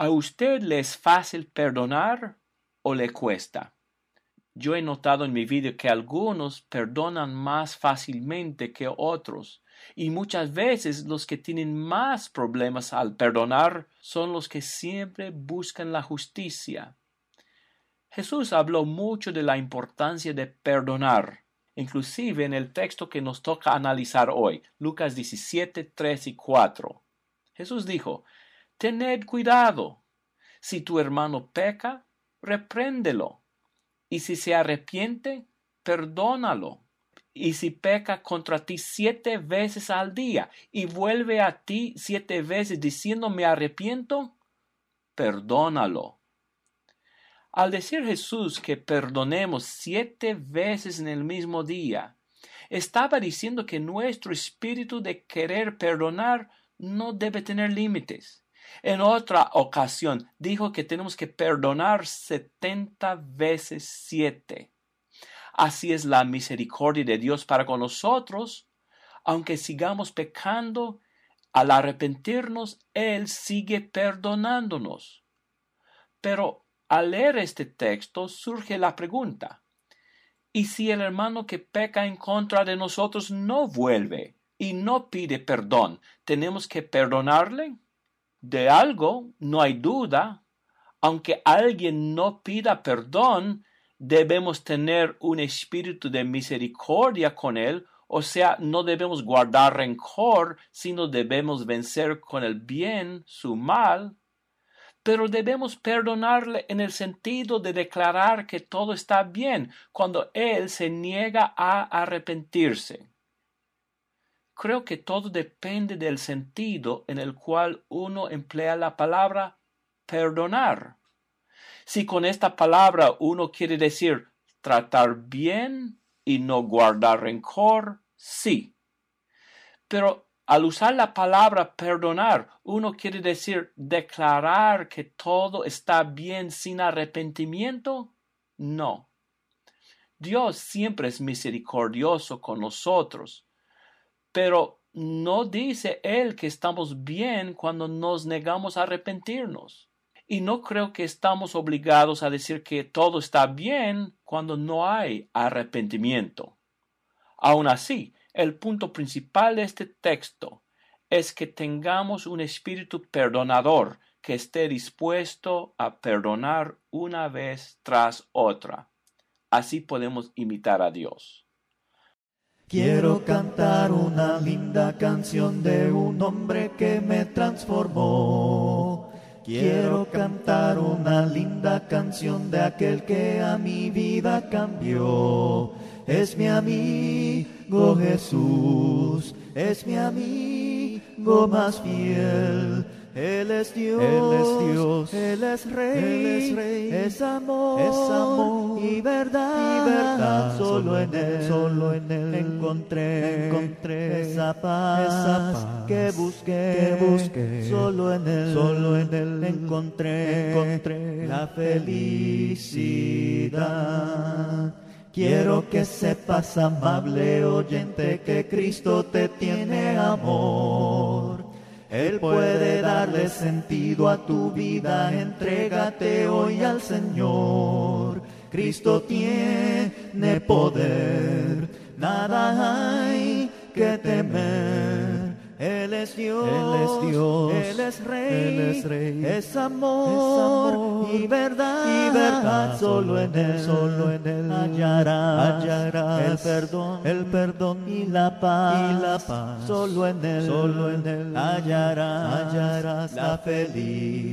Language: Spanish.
¿A usted le es fácil perdonar o le cuesta? Yo he notado en mi vida que algunos perdonan más fácilmente que otros, y muchas veces los que tienen más problemas al perdonar son los que siempre buscan la justicia. Jesús habló mucho de la importancia de perdonar, inclusive en el texto que nos toca analizar hoy, Lucas 17, 3 y 4. Jesús dijo, Tened cuidado. Si tu hermano peca, repréndelo. Y si se arrepiente, perdónalo. Y si peca contra ti siete veces al día y vuelve a ti siete veces diciendo me arrepiento, perdónalo. Al decir Jesús que perdonemos siete veces en el mismo día, estaba diciendo que nuestro espíritu de querer perdonar no debe tener límites. En otra ocasión dijo que tenemos que perdonar setenta veces siete. Así es la misericordia de Dios para con nosotros. Aunque sigamos pecando, al arrepentirnos, Él sigue perdonándonos. Pero al leer este texto surge la pregunta, ¿y si el hermano que peca en contra de nosotros no vuelve y no pide perdón, tenemos que perdonarle? De algo no hay duda. Aunque alguien no pida perdón, debemos tener un espíritu de misericordia con él, o sea, no debemos guardar rencor, sino debemos vencer con el bien su mal pero debemos perdonarle en el sentido de declarar que todo está bien cuando él se niega a arrepentirse. Creo que todo depende del sentido en el cual uno emplea la palabra perdonar. Si con esta palabra uno quiere decir tratar bien y no guardar rencor, sí. Pero al usar la palabra perdonar, uno quiere decir declarar que todo está bien sin arrepentimiento. No. Dios siempre es misericordioso con nosotros, pero no dice Él que estamos bien cuando nos negamos a arrepentirnos. Y no creo que estamos obligados a decir que todo está bien cuando no hay arrepentimiento. Aun así, el punto principal de este texto es que tengamos un espíritu perdonador que esté dispuesto a perdonar una vez tras otra. Así podemos imitar a Dios. Quiero cantar una linda canción de un hombre que me transformó. Quiero cantar una linda canción de aquel que a mi vida cambió. Es mi amigo Jesús, es mi amigo más fiel. Él es Dios, Él es Dios, Él es Rey, Rey, es amor, es amor y verdad, y verdad. Solo en Él, solo en Él encontré, encontré esa paz, esa paz que busqué, que busqué. Solo en Él, solo en Él encontré, encontré la felicidad. Quiero que sepas, amable oyente, que Cristo te tiene amor. Él puede darle sentido a tu vida, entrégate hoy al Señor. Cristo tiene poder, nada hay que temer. Él es Dios, Él es Dios, Él es Rey, Él es, rey, es, amor, y verdad, y verdad, solo en Él, solo en Él hallarás, hallarás el perdón, el perdón y la paz, y la paz, solo en Él, solo en Él hallarás, hallarás la felicidad.